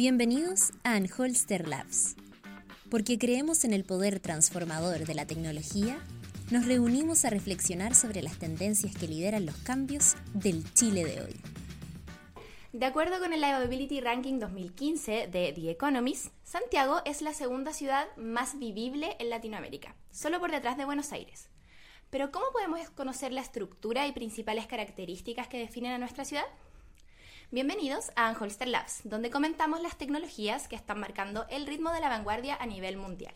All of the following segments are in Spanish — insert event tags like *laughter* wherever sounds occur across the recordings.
Bienvenidos a Anholster Labs. Porque creemos en el poder transformador de la tecnología, nos reunimos a reflexionar sobre las tendencias que lideran los cambios del Chile de hoy. De acuerdo con el Livability Ranking 2015 de The Economist, Santiago es la segunda ciudad más vivible en Latinoamérica, solo por detrás de Buenos Aires. Pero ¿cómo podemos conocer la estructura y principales características que definen a nuestra ciudad? Bienvenidos a Anholster Labs, donde comentamos las tecnologías que están marcando el ritmo de la vanguardia a nivel mundial.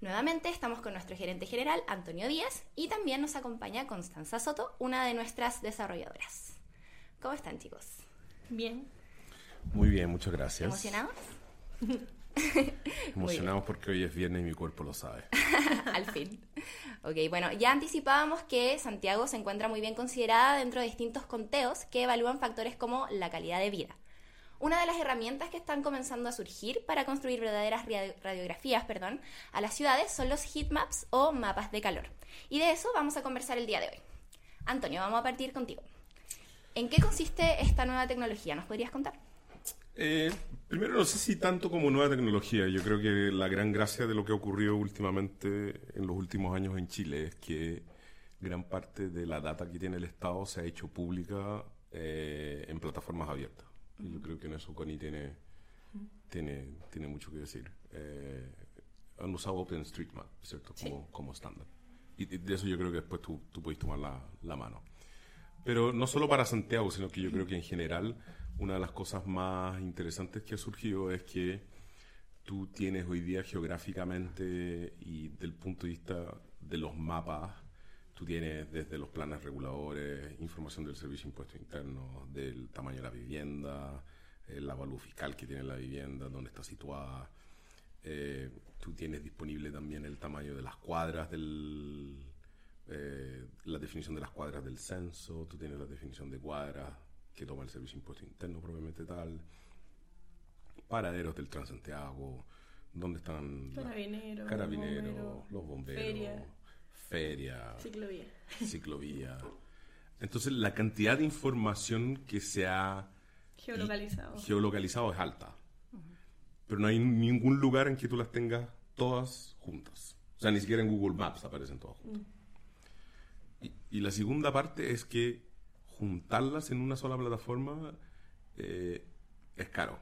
Nuevamente estamos con nuestro gerente general, Antonio Díaz, y también nos acompaña Constanza Soto, una de nuestras desarrolladoras. ¿Cómo están chicos? Bien. Muy bien, muchas gracias. ¿Emocionados? *laughs* *laughs* Emocionados porque hoy es viernes y mi cuerpo lo sabe. *laughs* Al fin. Ok, bueno, ya anticipábamos que Santiago se encuentra muy bien considerada dentro de distintos conteos que evalúan factores como la calidad de vida. Una de las herramientas que están comenzando a surgir para construir verdaderas radiografías perdón, a las ciudades son los heatmaps o mapas de calor. Y de eso vamos a conversar el día de hoy. Antonio, vamos a partir contigo. ¿En qué consiste esta nueva tecnología? ¿Nos podrías contar? Eh, primero, no sé si tanto como nueva tecnología. Yo creo que la gran gracia de lo que ha ocurrido últimamente en los últimos años en Chile es que gran parte de la data que tiene el Estado se ha hecho pública eh, en plataformas abiertas. Y yo creo que en eso Connie tiene, tiene, tiene mucho que decir. Eh, han usado OpenStreetMap, ¿cierto? Como, como estándar. Y de eso yo creo que después tú, tú puedes tomar la, la mano. Pero no solo para Santiago, sino que yo creo que en general una de las cosas más interesantes que ha surgido es que tú tienes hoy día geográficamente y del punto de vista de los mapas, tú tienes desde los planes reguladores, información del Servicio de Impuesto Interno, del tamaño de la vivienda, el avalúo fiscal que tiene la vivienda, dónde está situada. Eh, tú tienes disponible también el tamaño de las cuadras del, eh, la definición de las cuadras del censo, tú tienes la definición de cuadras que toma el Servicio de Impuesto Interno propiamente tal, paraderos del Transantiago, donde están carabineros, carabinero, los bomberos, feria, ciclovía. ciclovía. Entonces la cantidad de información que se ha geolocalizado, geolocalizado es alta. Pero no hay ningún lugar en que tú las tengas todas juntas. O sea, ni siquiera en Google Maps aparecen todas juntas. Mm. Y, la segunda parte es que juntarlas en una sola plataforma eh, es caro.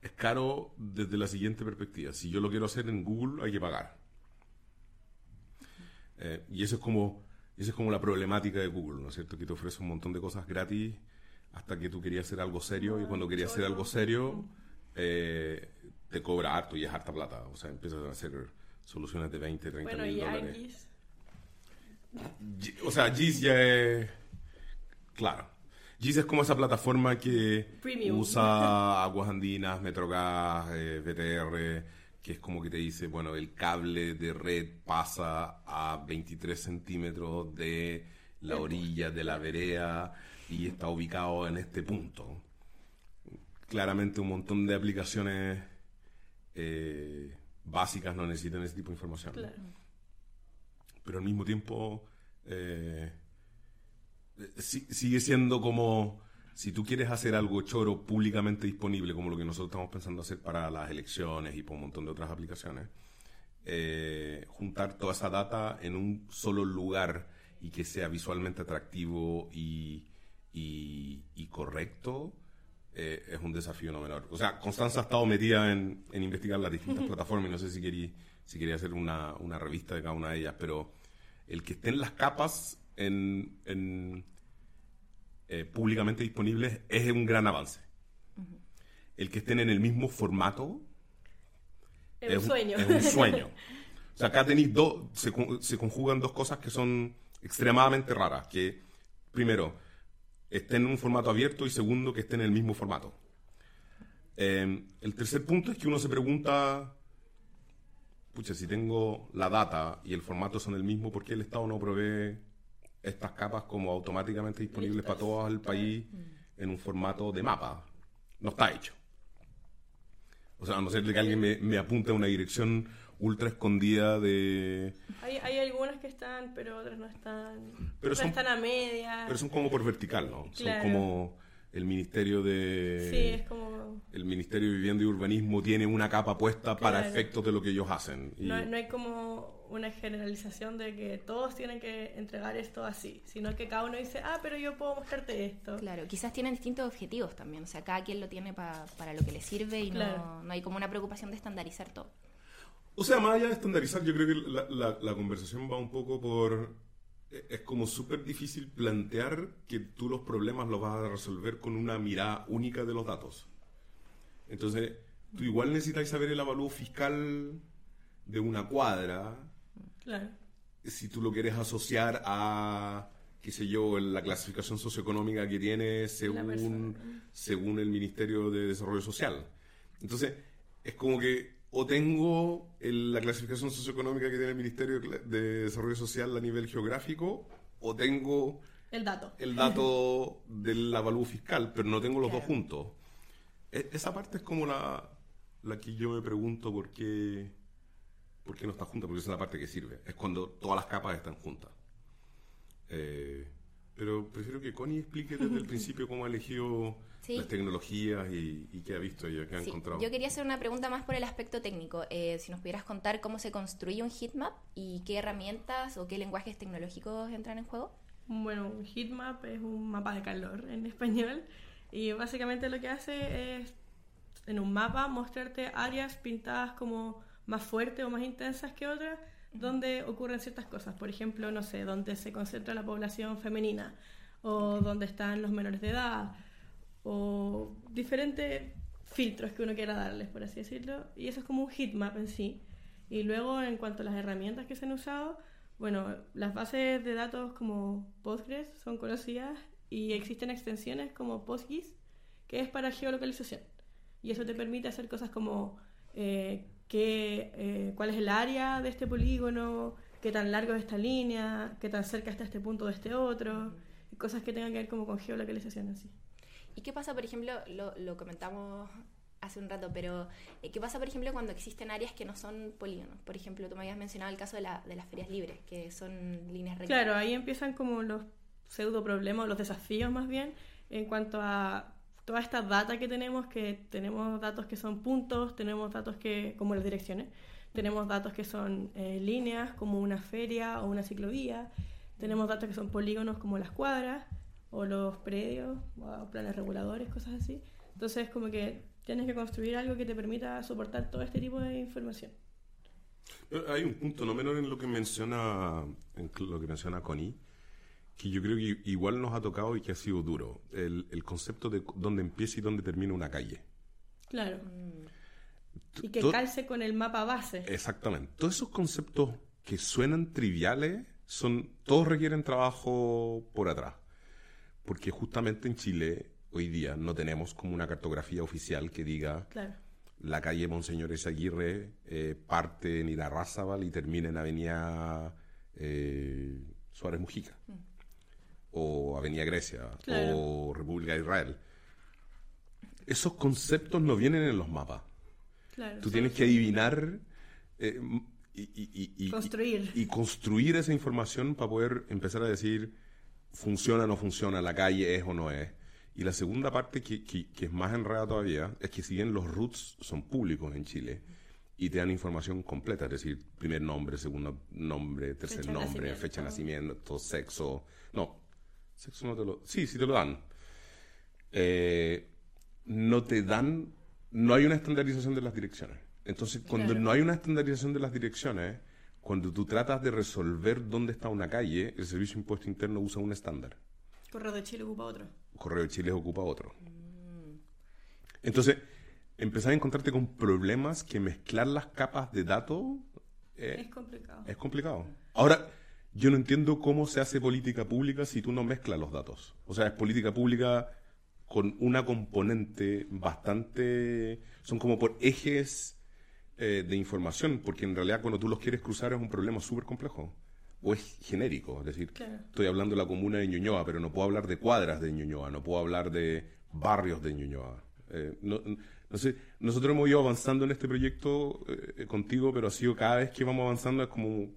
Es caro desde la siguiente perspectiva. Si yo lo quiero hacer en Google, hay que pagar. Eh, y eso es como esa es como la problemática de Google, ¿no es cierto? Que te ofrece un montón de cosas gratis hasta que tú querías hacer algo serio y cuando querías hacer algo serio eh, te cobra harto y es harta plata. O sea, empiezas a hacer soluciones de 20, 30 mil dólares. O sea, GIS ya es. Claro. GIS es como esa plataforma que usa Aguas Andinas, Metrogas, eh, BTR, que es como que te dice, bueno, el cable de red pasa a 23 centímetros de la orilla de la vereda y está ubicado en este punto. Claramente un montón de aplicaciones eh, básicas no necesitan ese tipo de información. Claro pero al mismo tiempo eh, sigue siendo como si tú quieres hacer algo choro públicamente disponible, como lo que nosotros estamos pensando hacer para las elecciones y por un montón de otras aplicaciones, eh, juntar toda esa data en un solo lugar y que sea visualmente atractivo y, correcto, eh, es un desafío no menor. O sea, Constanza ha estado metida en, investigar las distintas plataformas y no sé si quería si quería hacer una, una, revista de cada una de ellas, pero el que estén las capas en, en eh, públicamente disponibles es un gran avance. El que estén en el mismo formato es, un sueño. Es un sueño. *laughs* o sea, acá tenéis dos, se, se conjugan dos cosas que son extremadamente raras, que primero, estén en un formato abierto y segundo, que estén en el mismo formato. Eh, el tercer punto es que uno se pregunta pucha, si tengo la data y el formato son el mismo, ¿por qué el Estado no provee estas capas como automáticamente disponibles para todo el país en un formato de mapa? No está hecho. O sea, a no ser que alguien me, me apunte a una dirección ultra escondida de... Hay, hay, algunas que están, pero otras no están. Pero son, están a media. Pero son como por vertical, ¿no? Son como... el Ministerio de Sí, es como... el Ministerio de Vivienda y Urbanismo tiene una capa puesta para efectos de lo que ellos hacen. Y- No, no hay como una generalización de que todos tienen que entregar esto así, sino que cada uno dice, ah, pero yo puedo mostrarte esto. Claro, quizás tienen distintos objetivos también, o sea, cada quien lo tiene pa- para lo que le sirve y no, no hay como una preocupación de estandarizar todo. O sea, más allá de estandarizar, yo creo que la, la- la conversación va un poco por... eh, Es como súper difícil plantear que tú los problemas los vas a resolver con una mirada única de los datos. Entonces, tú igual necesitas saber el avalúo fiscal de una cuadra, Claro. si tú lo quieres asociar a, qué sé yo, la clasificación socioeconómica que tiene según, según el Ministerio de Desarrollo Social. Entonces, es como que o tengo el- la clasificación socioeconómica que tiene el Ministerio de Desarrollo Social a nivel geográfico, o tengo El dato. el dato del avalúo fiscal, pero no tengo los dos juntos. E- Esa parte es como la, la que yo me pregunto por qué, por qué no está junta, porque esa es la parte que sirve. Es cuando todas las capas están juntas. Eh, pero prefiero que Connie explique desde el *laughs* principio cómo ha elegido Sí. las tecnologías y, y qué ha visto ella, qué ha Sí, encontrado. yo quería hacer una pregunta más por el aspecto técnico. Eh, si nos pudieras contar cómo se construye un heatmap y qué herramientas o qué lenguajes tecnológicos entran en juego. Bueno, un heatmap es un mapa de calor *laughs* en español y básicamente lo que hace es en un mapa mostrarte áreas pintadas como más fuertes o más intensas que otras donde ocurren ciertas cosas. Por ejemplo, no sé, donde se concentra la población femenina o donde están los menores de edad o diferentes filtros que uno quiera darles, por así decirlo. Y eso es como un heatmap en sí. Y luego, en cuanto a las herramientas que se han usado, bueno, las bases de datos como Postgres son conocidas y existen extensiones como PostGIS, que es para geolocalización. Y eso te permite hacer cosas como eh, qué, eh, cuál es el área de este polígono, qué tan largo es esta línea, qué tan cerca está este punto de este otro, y cosas que tengan que ver como con geolocalización en sí. ¿Y qué pasa, por ejemplo, lo, lo comentamos hace un rato, pero eh, ¿qué pasa, por ejemplo, cuando existen áreas que no son polígonos? Por ejemplo, tú me habías mencionado el caso de, la- de las ferias libres, que son líneas rectas. Claro, ahí empiezan como los pseudo problemas, los desafíos más bien, en cuanto a toda esta data que tenemos, que tenemos datos que son puntos, tenemos datos que, como las direcciones, tenemos datos que son eh, líneas, como una feria o una ciclovía, tenemos datos que son polígonos como las cuadras, o los predios, o planes reguladores, cosas así. Entonces, como que tienes que construir algo que te permita soportar todo este tipo de información. Pero Hay un punto no menor en lo que menciona en lo que menciona Connie, que yo creo que igual nos ha tocado y que ha sido duro. El, el concepto de dónde empieza y dónde termina una calle. Claro. Y que calce con el mapa base. Exactamente. Todos esos conceptos que suenan triviales son todos requieren trabajo por atrás. Porque justamente en Chile hoy día no tenemos como una cartografía oficial que diga Claro. la calle Monseñor Aguirre eh, parte en Irarrázaval y termina en Avenida eh, Suárez Mujica. O Avenida Grecia. Claro. O República de Israel. Esos conceptos no vienen en los mapas. Claro. Tú tienes que adivinar eh, y, y- y- y- Construir. y construir esa información para poder empezar a decir funciona o no funciona, la calle es o no es. Y la segunda parte, que, que- que es más enredada todavía, es que si bien los roots son públicos en Chile y te dan información completa, es decir, primer nombre, segundo nombre, tercer Fecha nombre, nacimiento. fecha de nacimiento, sexo. No, sexo no te lo... Sí, sí te lo dan. Eh, no te dan, no hay una estandarización de las direcciones. Entonces, cuando Claro. no hay una estandarización de las direcciones, cuando tú tratas de resolver dónde está una calle, el Servicio de Impuesto Interno usa un estándar. Correo de Chile ocupa otro. Correo de Chile ocupa otro. Entonces, empezás a encontrarte con problemas que mezclar las capas de datos eh, Es complicado. es complicado. Ahora, yo no entiendo cómo se hace política pública si tú no mezclas los datos. O sea, es política pública con una componente bastante... Son como por ejes eh, de información, porque en realidad cuando tú los quieres cruzar es un problema súper complejo. O es genérico, es decir, Claro. estoy hablando de la comuna de Ñuñoa, pero no puedo hablar de cuadras de Ñuñoa, no puedo hablar de barrios de Ñuñoa. Eh, no, no sé, nosotros hemos ido avanzando en este proyecto eh, contigo, pero ha sido cada vez que vamos avanzando es como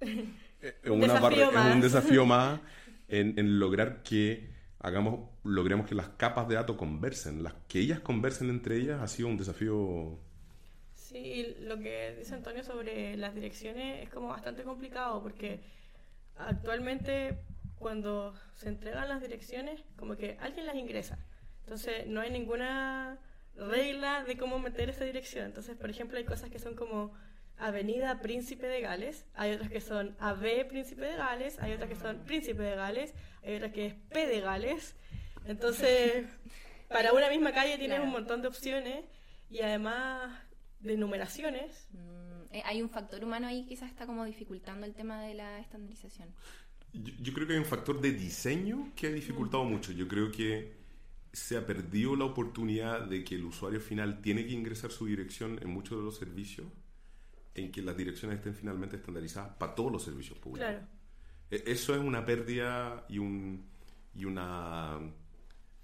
*laughs* Un una desafío es un más. desafío *laughs* más en, en lograr que hagamos, logremos que las capas de datos conversen. Las, que ellas conversen entre ellas ha sido un desafío Sí, lo que dice Antonio sobre las direcciones es como bastante complicado porque actualmente cuando se entregan las direcciones, como que alguien las ingresa. Entonces no hay ninguna regla de cómo meter esa dirección. Entonces, por ejemplo, hay cosas que son como Avenida Príncipe de Gales, hay otras que son AB Príncipe de Gales, hay otras que son Príncipe de Gales, hay otras que es P de Gales. Entonces, *laughs* para una misma calle tienes un montón de opciones y además de numeraciones. Mm, eh, hay un factor humano ahí que quizás está como dificultando el tema de la estandarización. Yo, creo que hay un factor de diseño que ha dificultado mm. mucho. Yo creo que se ha perdido la oportunidad de que el usuario final tiene que ingresar su dirección en muchos de los servicios, en que las direcciones estén finalmente estandarizadas para todos los servicios públicos. Claro. E, eso es una pérdida y un y una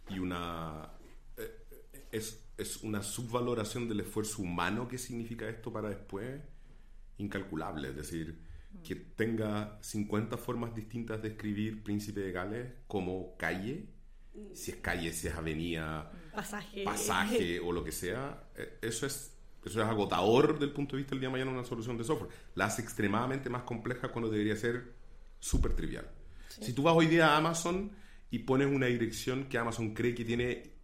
y una eh, es es una subvaloración del esfuerzo humano que significa esto para después incalculable. Es decir, que tenga 50 formas distintas de escribir Príncipe de Gales como calle, si es calle, si es avenida, pasaje, pasaje o lo que sea, eh, eso es, eso es agotador del punto de vista del día de mañana una solución de software. La hace extremadamente más compleja cuando debería ser súper trivial. Si tú vas hoy día a Amazon y pones una dirección que Amazon cree que tiene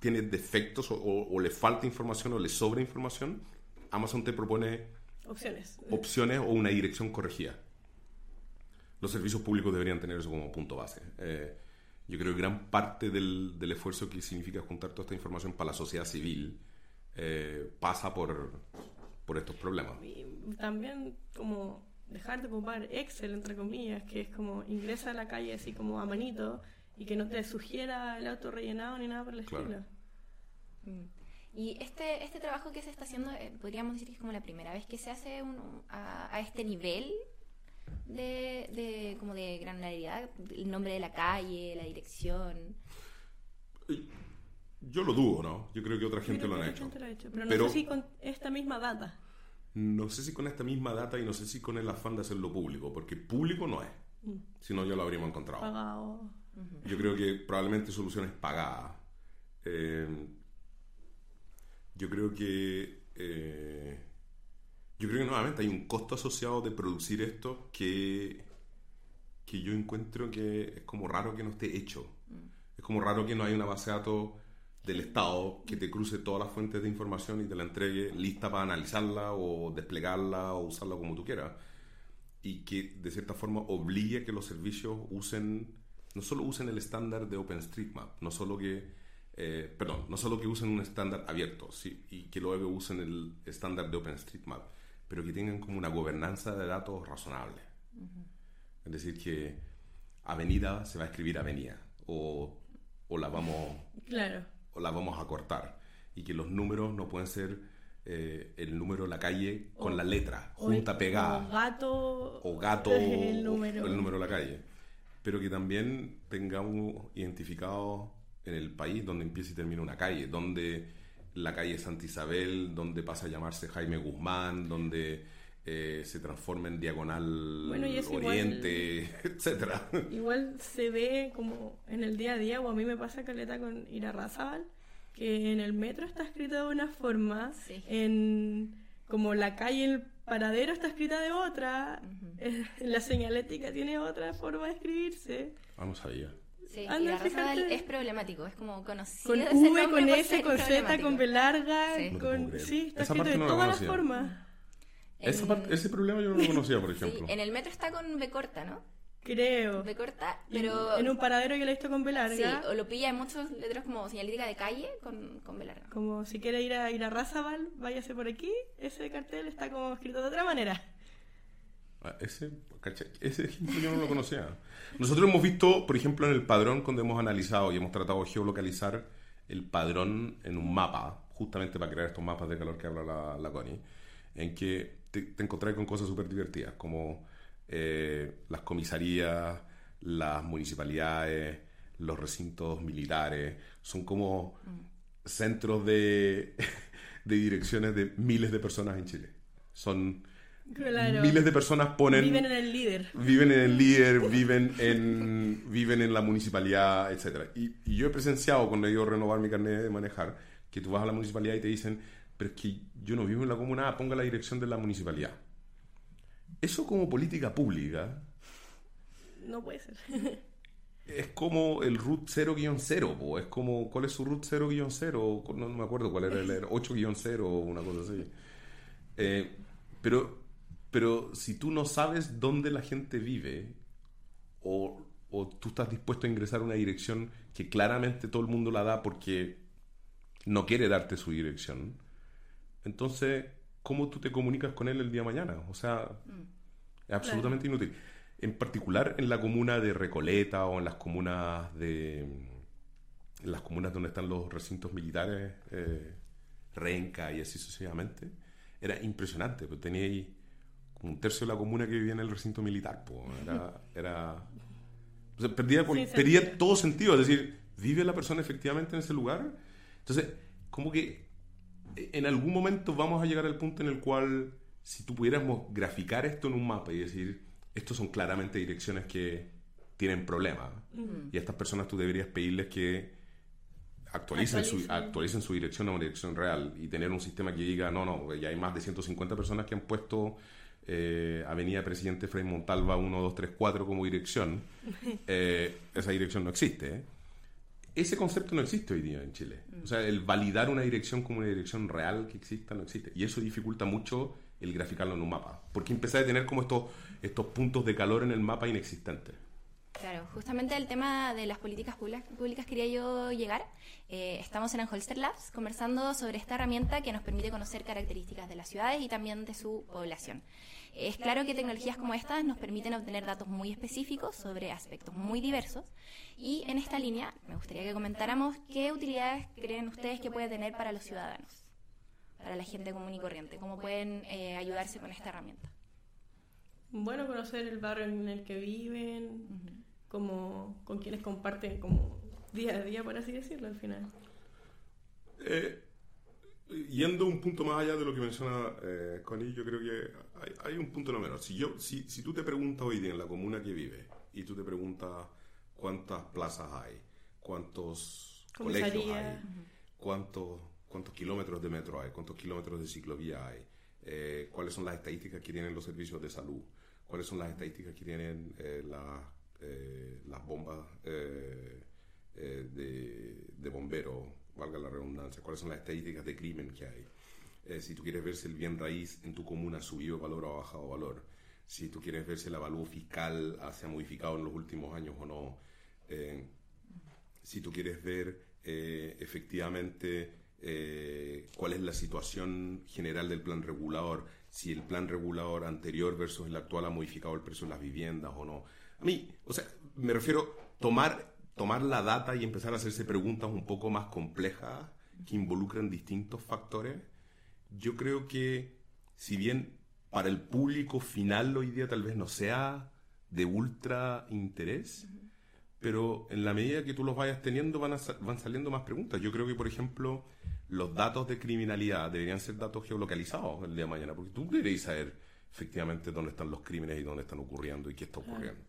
tiene defectos o, le falta información o le sobra información, Amazon te propone opciones. opciones o una dirección corregida. Los servicios públicos deberían tener eso como punto base. Eh, yo creo que gran parte del, del, esfuerzo que significa juntar toda esta información para la sociedad civil eh, pasa por, por estos problemas. también como dejar de ocupar Excel, entre comillas, que es como ingresa a la calle así como a manito y que no te sugiera el auto rellenado ni nada por el estilo. Mm. Y este, este trabajo que se está haciendo, eh, podríamos decir que es como la primera vez que se hace a, este nivel de, de, como de granularidad, el nombre de la calle, la dirección. Yo lo dudo, ¿no? Yo creo que otra gente, lo, ha hecho. Pero, no sé si con esta misma data. No sé si con esta misma data y no sé si con el afán de hacerlo público, porque público no es. Mm. Si no, ya lo habríamos encontrado. Pagado. Yo creo que probablemente soluciones pagadas. Eh, yo creo que. Eh, yo creo que nuevamente hay un costo asociado de producir esto que, que yo encuentro que es como raro que no esté hecho. Es como raro que no haya una base de datos del Estado que te cruce todas las fuentes de información y te la entregue lista para analizarla o desplegarla o usarla como tú quieras. Y que de cierta forma obligue a que los servicios usen no solo usen el estándar de OpenStreetMap, no solo que, eh, perdón, no solo que usen un estándar abierto ¿sí? y que luego usen el estándar de OpenStreetMap, pero que tengan como una gobernanza de datos razonable. Es decir, que avenida se va a escribir avenida o, o la vamos claro. O la vamos a cortar. Y que los números no pueden ser eh, el número de la calle con la letra junta pegada. o gato o gato *laughs* el número. el número de la calle. Pero que también tengamos identificado en el país donde empieza y termina una calle, donde la calle Santa Isabel, donde pasa a llamarse Jaime Guzmán, donde eh, se transforma en Diagonal Oriente, *laughs* etcétera. Igual se ve como en el día a día, o a mí me pasa caleta con Irarrázaval, que en el metro está escrito de una forma, en como la calle, el paradero está escrita de otra, eh, *laughs* la señalética tiene otra forma de escribirse. Vamos allá. Sí, y la es problemático, es como conocido. Con V, con S, con Z, con B larga, con... Sí, está escrito de todas las formas. Ese problema yo no lo *laughs* conocía, por ejemplo. en el metro está con B corta, ¿no? Creo. B corta, pero... En un paradero yo lo he visto con B larga. Sí, o lo pilla en muchos letras como señalítica de calle con, con B larga. Como si quiere ir a, ir a Razabal, váyase por aquí, ese cartel está como escrito de otra manera. Ah, ese, ese ejemplo yo no lo conocía. Nosotros hemos visto, por ejemplo, en el padrón, cuando hemos analizado y hemos tratado de geolocalizar el padrón en un mapa, justamente para crear estos mapas de calor que habla la, la Connie, en que te, te encontrás con cosas súper divertidas, como eh, las comisarías, las municipalidades, los recintos militares, son como centros de, *laughs* de direcciones de miles de personas en Chile. Son Claro. miles de personas ponen... Viven en el líder. Viven en el líder, *laughs* viven en, viven en la municipalidad, etcétera. Y, y yo he presenciado cuando he ido a renovar mi carnet de manejar, que tú vas a la municipalidad y te dicen, pero es que yo no vivo en la comuna, ah, ponga la dirección de la municipalidad. Eso como política pública No puede ser. es como el root 0-0, po. es como, ¿cuál es su root 0-0? No, no me acuerdo cuál era, el *laughs* era 8-0 o una cosa así. Eh, pero, pero si tú no sabes dónde la gente vive, o, o tú estás dispuesto a ingresar a una dirección que claramente todo el mundo la da porque no quiere darte su dirección, entonces, ¿cómo tú te comunicas con él el día de mañana? O sea, es absolutamente inútil. En particular en la comuna de Recoleta o en las comunas de en las comunas donde están los recintos militares, eh, Renca y así sucesivamente, era impresionante. Pues tenía ahí como un tercio de la comuna que vivía en el recinto militar. pues, era, era o sea, perdía, Sin perdía sentido. todo sentido. Es decir, ¿vive la persona efectivamente en ese lugar? Entonces, como que en algún momento vamos a llegar al punto en el cual, si tú pudiéramos graficar esto en un mapa y decir, estos son claramente direcciones que tienen problemas, y a estas personas tú deberías pedirles que actualicen, Su, Actualicen. su dirección a una dirección real y tener un sistema que diga, no, no, ya hay más de 150 personas que han puesto eh, Avenida Presidente Frei Montalva 1, 2, 3, 4 como dirección, *laughs* eh, esa dirección no existe. ¿eh? Ese concepto no existe hoy día en Chile. O sea, el validar una dirección como una dirección real que exista no existe. Y eso dificulta mucho el graficarlo en un mapa. Porque empecé a tener como estos, estos puntos de calor en el mapa inexistentes. Claro, justamente el tema de las políticas públicas, públicas quería yo llegar. Eh, estamos en Anholster Labs conversando sobre esta herramienta que nos permite conocer características de las ciudades y también de su población. Es claro que tecnologías como estas nos permiten obtener datos muy específicos sobre aspectos muy diversos y en esta línea me gustaría que comentáramos qué utilidades creen ustedes que puede tener para los ciudadanos, para la gente común y corriente, cómo pueden eh, ayudarse con esta herramienta. Bueno, conocer el barrio en el que viven, como con quienes comparten como día a día, por así decirlo, al final. Eh, yendo un punto más allá de lo que menciona eh, Connie, yo creo que hay, hay un punto no menor. Si, yo, si, si tú te preguntas hoy día en la comuna que vive y tú te preguntas cuántas plazas hay, cuántos colegios hay, cuántos, cuántos kilómetros de metro hay, cuántos kilómetros de ciclovía hay, eh, cuáles son las estadísticas que tienen los servicios de salud, cuáles son las estadísticas que tienen eh, las, eh, las bombas eh, eh, de, de bomberos, valga la redundancia, cuáles son las estadísticas de crimen que hay. Eh, si tú quieres ver si el bien raíz en tu comuna ha subido valor o ha bajado valor, si tú quieres ver si el avalúo fiscal se ha modificado en los últimos años o no, eh, si tú quieres ver eh, efectivamente eh, cuál es la situación general del plan regulador, si el plan regulador anterior versus el actual ha modificado el precio de las viviendas o no. A mí, o sea, me refiero tomar tomar la data y empezar a hacerse preguntas un poco más complejas que involucran distintos factores. Yo creo que si bien para el público final hoy día tal vez no sea de ultra interés, pero en la medida que tú los vayas teniendo van, a van saliendo más preguntas. Yo creo que, por ejemplo, los datos de criminalidad deberían ser datos geolocalizados el día de mañana, porque tú deberías saber efectivamente dónde están los crímenes y dónde están ocurriendo y qué está ocurriendo.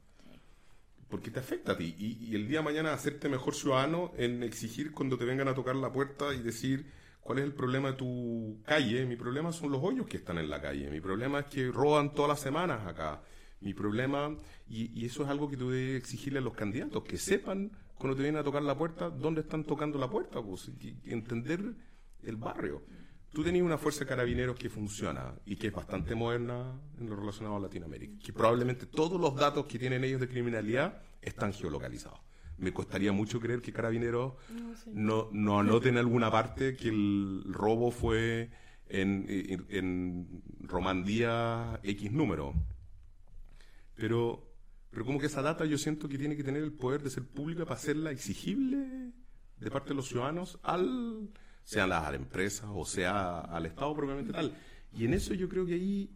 Porque te afecta a ti. Y, el día de mañana hacerte mejor ciudadano en exigir cuando te vengan a tocar la puerta y decir cuál es el problema de tu calle. Mi problema son los hoyos que están en la calle. Mi problema es que roban todas las semanas acá. Mi problema, y, eso es algo que tú debes exigirle a los candidatos, que sepan cuando te vienen a tocar la puerta dónde están tocando la puerta, pues, y entender el barrio. Tú tenías una fuerza de carabineros que funciona y que es bastante moderna en lo relacionado a Latinoamérica. Que probablemente todos los datos que tienen ellos de criminalidad están geolocalizados. Me costaría mucho creer que carabineros no, no anoten en alguna parte que el robo fue en, en, en Romandía X número. Pero, pero como que esa data yo siento que tiene que tener el poder de ser pública para hacerla exigible de parte de los ciudadanos al sean las empresas o sea al Estado propiamente tal. Y en eso yo creo que ahí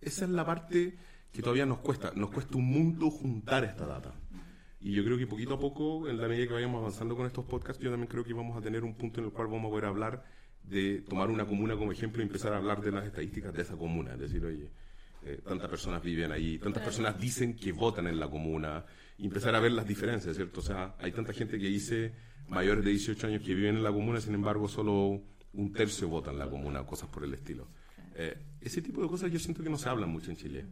esa es la parte que todavía nos cuesta. Nos cuesta un mundo juntar esta data. Y yo creo que poquito a poco, en la medida que vayamos avanzando con estos podcasts, yo también creo que vamos a tener un punto en el cual vamos a poder hablar de tomar una comuna como ejemplo y empezar a hablar de las estadísticas de esa comuna. Es decir, oye, eh, tantas personas viven ahí, tantas personas dicen que votan en la comuna, y empezar a ver las diferencias, ¿cierto? O sea, hay tanta gente que dice mayores de 18 años que viven en la comuna, sin embargo, solo un tercio vota en la comuna, cosas por el estilo. Eh, ese tipo de cosas yo siento que no se hablan mucho en Chile.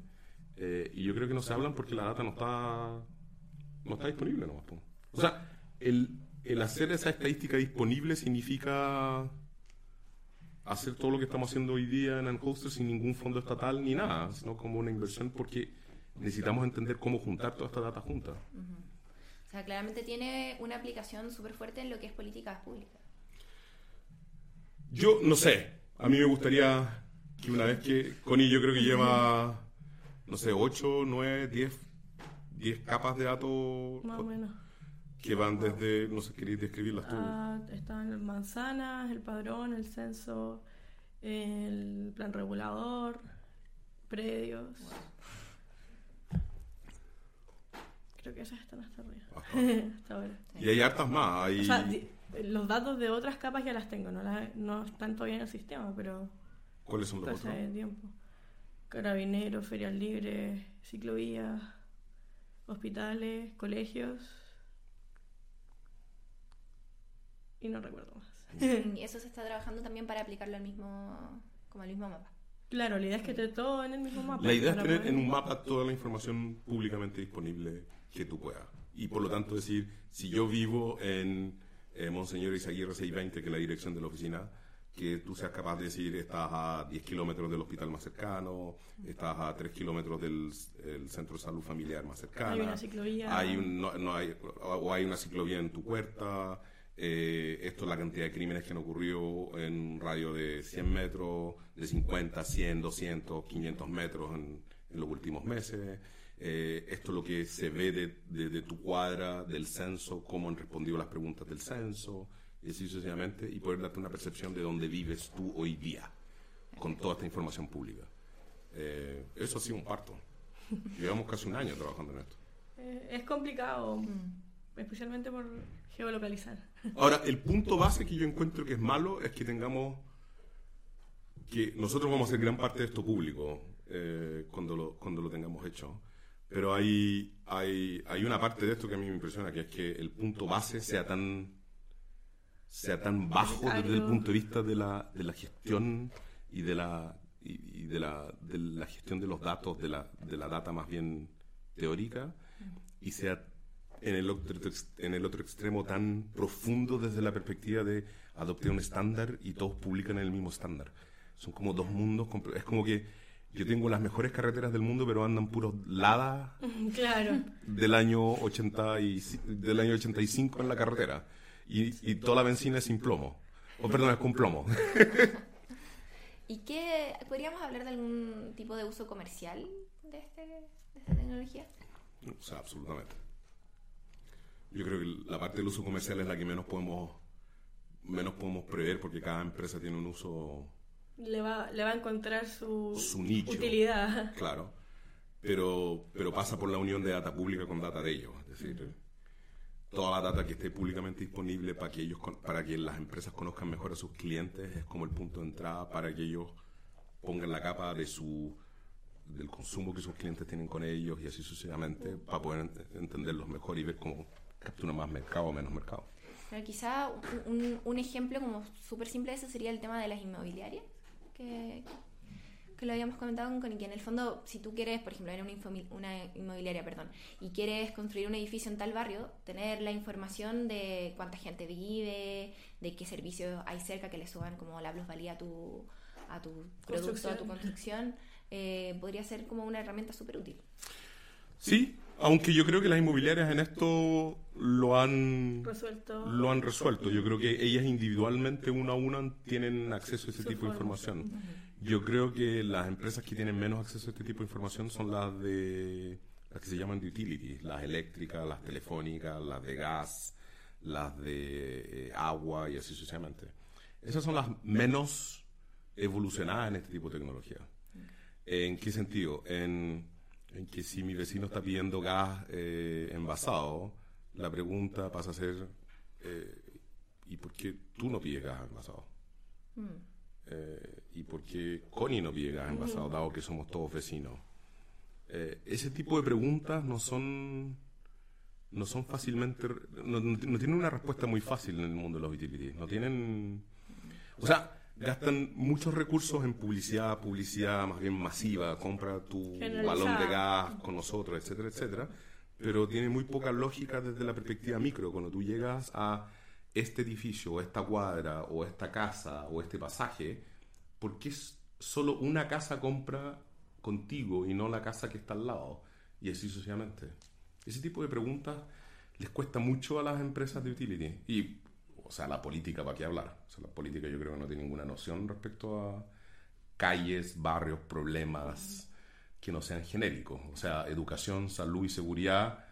Eh, y yo creo que no se hablan porque la data no está, no está disponible nomás. O sea, el, el hacer esa estadística disponible significa hacer todo lo que estamos haciendo hoy día en Unhoster sin ningún fondo estatal ni nada, sino como una inversión porque necesitamos entender cómo juntar toda esta data junta. O sea, claramente tiene una aplicación súper fuerte en lo que es políticas públicas. Yo no sé, a mí me gustaría que una vez que Connie yo creo que lleva, no sé, 8, 9, 10, 10 capas de datos. Más o menos. Que van desde, no sé, queréis describirlas tú. Ah, están manzanas, el padrón, el censo, el plan regulador, predios. Creo que esas están hasta arriba. *laughs* hasta ahora. Y hay hartas más. Hay... O sea, di- los datos de otras capas ya las tengo, no, las- no están todavía en el sistema, pero ¿Cuáles son los otros? tiempo. Carabineros, ferias libres, ciclovías, hospitales, colegios. Y no recuerdo más. *laughs* Y eso se está trabajando también para aplicarlo al mismo, como al mismo mapa. Claro, la idea es que esté todo en el mismo mapa. La idea es tener en un mapa toda la información públicamente disponible que tú puedas. Y por lo tanto decir, si yo vivo en eh, Monseñor Isaguirre 620, que es la dirección de la oficina, que tú seas capaz de decir, estás a 10 kilómetros del hospital más cercano, estás a 3 kilómetros del el centro de salud familiar más cercano. Hay una ciclovía. Hay un- no, no hay, o hay una ciclovía en tu puerta. eh, esto es la cantidad de crímenes que han ocurrido en un radio de 100 metros, de 50, 100, 200, 500 metros en, en los últimos meses. Eh, esto es lo que se ve de, de- de tu cuadra, del censo, cómo han respondido las preguntas del censo, y así sucesivamente, y poder darte una percepción de dónde vives tú hoy día, con toda esta información pública. Eh, eso ha sido un parto. Llevamos casi un año trabajando en esto. Eh, es complicado, especialmente por geolocalizar. Ahora, el punto base que yo encuentro que es malo es que tengamos que nosotros vamos a hacer gran parte de esto público eh, cuando, lo, cuando lo tengamos hecho. Pero hay, hay, hay una parte de esto que a mí me impresiona, que es que el punto base sea tan, sea tan bajo desde el punto de vista de la, de la gestión y de la, y, y de, la, de la gestión de los datos, de la, de la data más bien teórica, y sea en el, otro, en el otro extremo tan profundo desde la perspectiva de adoptar un estándar y todos publican en el mismo estándar. Son como dos mundos, es como que yo tengo las mejores carreteras del mundo, pero andan puros Lada *laughs* claro. del año, 80 y, del año 85 en la carretera. Y, y toda la benzina es sin plomo. O perdón, es con plomo. *laughs* ¿Y qué podríamos hablar de algún tipo de uso comercial de, este, de esta tecnología? O sea, absolutamente. Yo creo que la parte del uso comercial es la que menos podemos menos podemos prever porque cada empresa tiene un uso Le va, le va a encontrar su, Su nicho. utilidad. claro, pero pero pasa por la unión de data pública con data de ellos, es decir, toda la data que esté públicamente disponible para que ellos para que las empresas conozcan mejor a sus clientes es como el punto de entrada para que ellos pongan la capa de su del consumo que sus clientes tienen con ellos y así sucesivamente para poder ent- entenderlos mejor y ver cómo captura más mercado o menos mercado. Pero quizá un, un- un ejemplo como súper simple de eso sería el tema de las inmobiliarias, que, que lo habíamos comentado con Connie, que en el fondo, si tú quieres, por ejemplo, en una, una inmobiliaria, perdón, y quieres construir un edificio en tal barrio, tener la información de cuánta gente vive, de qué servicios hay cerca que le suban como la plusvalía a tu, a tu producto, a tu Construcción. construcción, eh, podría ser como una herramienta súper útil. Sí, aunque yo creo que las inmobiliarias en esto lo han Resuelto. lo han resuelto. Yo creo que ellas individualmente, una a una, tienen acceso a ese tipo de forma. información. Yo creo que las empresas que tienen menos acceso a este tipo de información son las de las que se llaman de utilities, las eléctricas, las telefónicas, las de gas, las de eh, agua y así sucesivamente. Esas son las menos evolucionadas en este tipo de tecnología. ¿En qué sentido? En, en que si mi vecino está pidiendo gas eh, envasado, la pregunta pasa a ser, eh, ¿y por qué tú no pides gas envasado? Mm. Eh, y por qué Connie no pide gas envasado, dado que somos todos vecinos. Eh, ese tipo de preguntas no son no son fácilmente no, no tienen una respuesta muy fácil en el mundo de los utilities no tienen o sea gastan muchos recursos en publicidad publicidad más bien masiva compra tu balón de gas con nosotros etcétera etcétera pero tiene muy poca lógica desde la perspectiva micro cuando tú llegas a este edificio o esta cuadra o esta casa o este pasaje ¿por qué solo una casa compra contigo y no la casa que está al lado? Y así sucesivamente. Ese tipo de preguntas les cuesta mucho a las empresas de utility. Y, o sea, la política, ¿para qué hablar? O sea, la política yo creo que no tiene ninguna noción respecto a calles, barrios, problemas que no sean genéricos. O sea, educación, salud y seguridad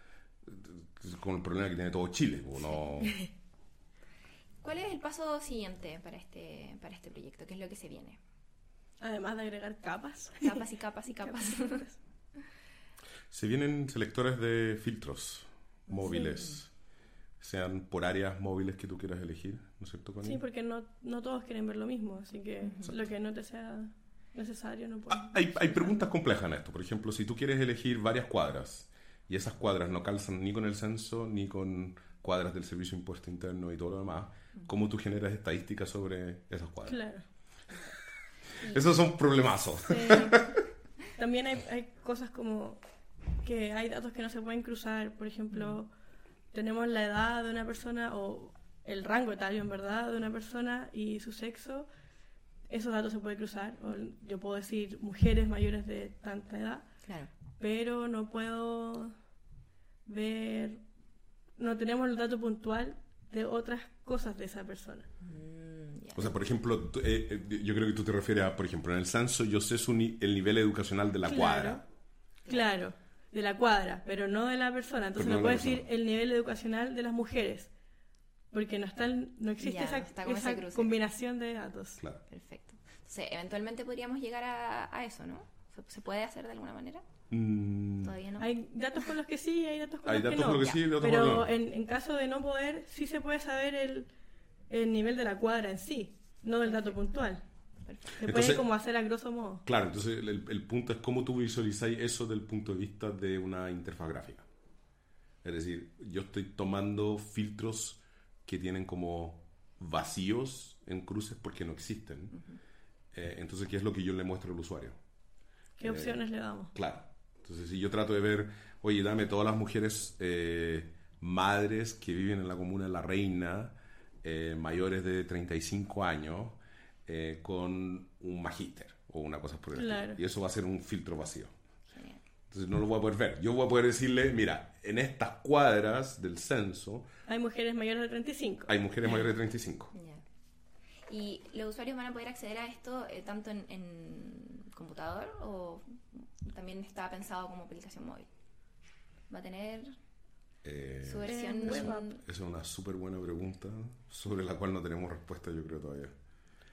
eh, con el problema que tiene todo Chile. No, *laughs* ¿Cuál es el paso siguiente para este, para este proyecto? ¿Qué es lo que se viene? Además de agregar capas. Capas y capas y *laughs* capas. Se vienen selectores de filtros móviles, sean por áreas móviles que tú quieras elegir, ¿no es cierto, Connie? Sí, porque no, no todos quieren ver lo mismo, así que lo que no te sea necesario no puedes. Ah, Hay, hay preguntas complejas en esto. Por ejemplo, si tú quieres elegir varias cuadras y esas cuadras no calzan ni con el censo ni con cuadras del Servicio de Impuesto Interno y todo lo demás, ¿cómo tú generas estadísticas sobre esas cuadras? Claro. *laughs* Esos son problemazos. Sí. También hay, hay cosas como que hay datos que no se pueden cruzar. Por ejemplo, tenemos la edad de una persona o el rango etario, en verdad, de una persona y su sexo. Esos datos se pueden cruzar. O yo puedo decir mujeres mayores de tanta edad, Claro. pero no puedo ver, no tenemos el dato puntual de otras cosas de esa persona. Mm. O sea, por ejemplo, eh, eh, yo creo que tú te refieres a, por ejemplo, en el censo yo sé su ni- el nivel educacional de la Claro. cuadra. Claro, de la cuadra, pero no de la persona. Entonces Pero no no puedo decir el nivel educacional de las mujeres, porque no están, no existe Ya, esa, no está combinación de datos. Claro. Perfecto. Entonces, eventualmente podríamos llegar a, a eso, ¿no? ¿Se, se puede hacer de alguna manera? Mm, Todavía no. Hay datos con los que sí, hay datos con Hay los datos que no. que sí pero que no. en, en caso de no poder, sí se puede saber el, el nivel de la cuadra en sí, no del dato puntual. Perfecto. Se Entonces- puede como hacer a grosso modo. Claro, entonces el, el punto es cómo tú visualizáis eso del punto de vista de una interfaz gráfica. Es decir, yo estoy tomando filtros que tienen como vacíos en cruces porque no existen. Eh, entonces, ¿qué es lo que yo le muestro al usuario? ¿Qué Eh, opciones le damos? Claro. Entonces, si yo trato de ver, oye, dame todas las mujeres eh, madres que viven en la comuna de La Reina, eh, mayores de 35 años, eh, con un magíster o una cosa por el estilo. Claro. Y eso va a ser un filtro vacío. Genial. Entonces no lo voy a poder ver. Yo voy a poder decirle, mira, en estas cuadras del censo Hay mujeres mayores de 35. hay mujeres mayores de 35. Ya. ¿Y los usuarios van a poder acceder a esto eh, tanto en, en computador o también está pensado como aplicación móvil? ¿Va a tener Eh, su versión web es una súper buena pregunta sobre la cual no tenemos respuesta, yo creo, todavía.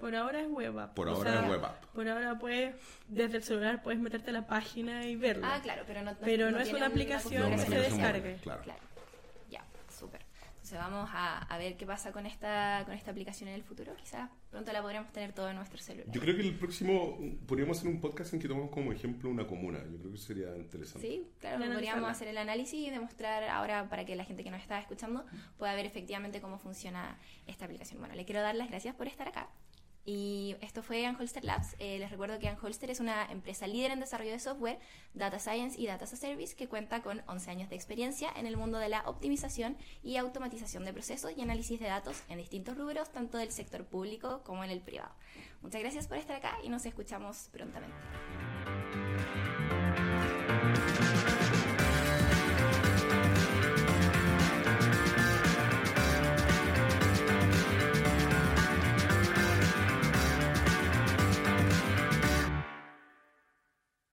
Por ahora es web app. Por O ahora sea, es web app. Por ahora puedes, desde el celular puedes meterte a la página y verla. Ah, claro, pero no, Pero no es tiene una aplicación No, que se descargue. claro. Claro. Ya, súper. Entonces vamos a, a ver qué pasa con esta, con esta aplicación en el futuro. Quizás pronto la podremos tener todo en nuestro celular. Yo creo que el próximo podríamos hacer un podcast en que tomemos como ejemplo una comuna. Yo creo que sería interesante. Sí, claro, podríamos hacer el análisis y demostrar ahora para que la gente que nos está escuchando pueda ver efectivamente cómo funciona esta aplicación. Bueno, le quiero dar las gracias por estar acá. Y esto fue Anholster Labs. Eh, les recuerdo que Anholster es una empresa líder en desarrollo de software, data science y data as a service que cuenta con 11 años de experiencia en el mundo de la optimización y automatización de procesos y análisis de datos en distintos rubros, tanto del sector público como en el privado. Muchas gracias por estar acá y nos escuchamos prontamente.